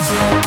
That's